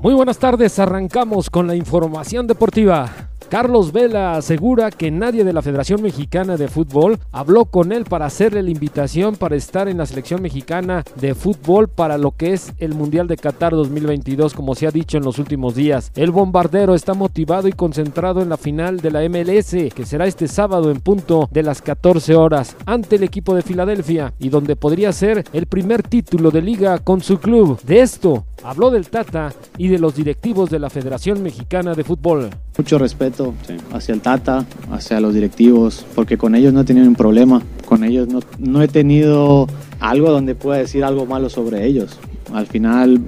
Muy buenas tardes, arrancamos con la información deportiva. Carlos Vela asegura que nadie de la Federación Mexicana de Fútbol habló con él para hacerle la invitación para estar en la selección mexicana de fútbol para lo que es el Mundial de Qatar 2022, como se ha dicho en los últimos días. El bombardero está motivado y concentrado en la final de la MLS, que será este sábado en punto de las 14 horas, ante el equipo de Filadelfia, y donde podría ser el primer título de liga con su club. De esto habló del Tata y de los directivos de la Federación Mexicana de Fútbol. Mucho respeto hacia el Tata, hacia los directivos, porque con ellos no he tenido un problema, con ellos no, no he tenido algo donde pueda decir algo malo sobre ellos. Al final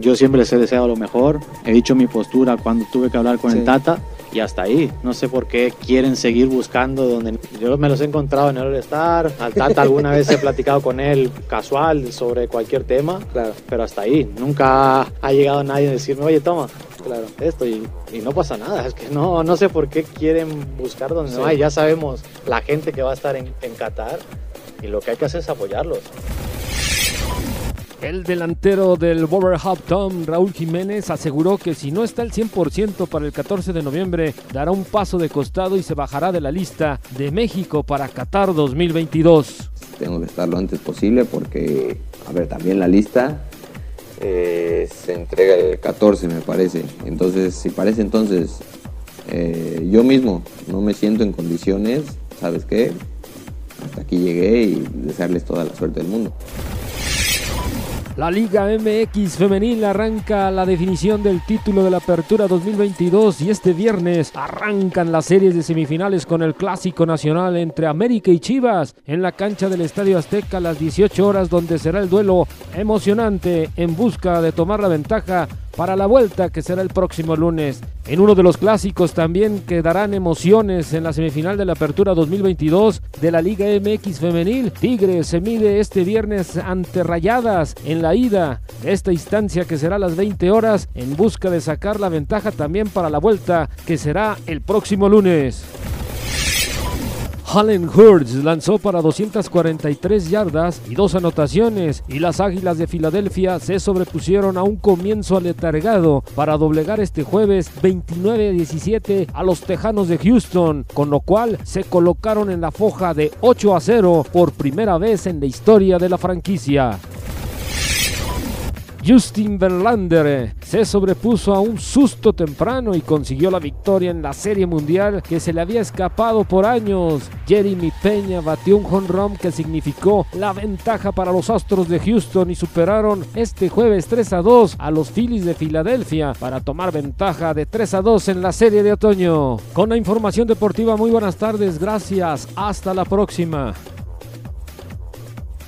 yo siempre les he deseado lo mejor, he dicho mi postura cuando tuve que hablar con el Tata y hasta ahí. No sé por qué quieren seguir buscando donde yo me los he encontrado en el All-Star. Al Tata alguna vez he platicado con él casual sobre cualquier tema, claro. pero hasta ahí. Nunca ha llegado nadie a decirme, oye, toma, claro, esto y, y, no pasa nada. Es que no, no sé por qué quieren buscar donde sí. no hay. Ya sabemos la gente que va a estar en, en Qatar y lo que hay que hacer es apoyarlos. El delantero del Wolverhampton, Raúl Jiménez, aseguró que si no está al 100% para el 14 de noviembre, dará un paso de costado y se bajará de la lista de México para Qatar 2022. Tengo que estar lo antes posible porque, a ver, también la lista eh, se entrega el 14, me parece. Entonces, si parece entonces, eh, yo mismo no me siento en condiciones, ¿sabes qué? Hasta aquí llegué y desearles toda la suerte del mundo. La Liga MX femenil arranca la definición del título de la Apertura 2022 y este viernes arrancan las series de semifinales con el Clásico Nacional entre América y Chivas en la cancha del Estadio Azteca a las 18 horas donde será el duelo emocionante en busca de tomar la ventaja para la vuelta que será el próximo lunes. En uno de los clásicos también quedarán emociones en la semifinal de la Apertura 2022 de la Liga MX Femenil. Tigres se mide este viernes ante Rayadas en la ida de esta instancia que será a las 20 horas en busca de sacar la ventaja también para la vuelta que será el próximo lunes. Allen Hurts lanzó para 243 yardas y dos anotaciones y las Águilas de Filadelfia se sobrepusieron a un comienzo aletargado para doblegar este jueves 29-17 a los Tejanos de Houston, con lo cual se colocaron en la foja de 8 a 0 por primera vez en la historia de la franquicia. Justin Verlander se sobrepuso a un susto temprano y consiguió la victoria en la Serie Mundial que se le había escapado por años. Jeremy Peña batió un jonrón que significó la ventaja para los Astros de Houston y superaron este jueves 3 a 2 a los Phillies de Filadelfia para tomar ventaja de 3 a 2 en la Serie de Otoño. Con la información deportiva, muy buenas tardes, gracias, hasta la próxima.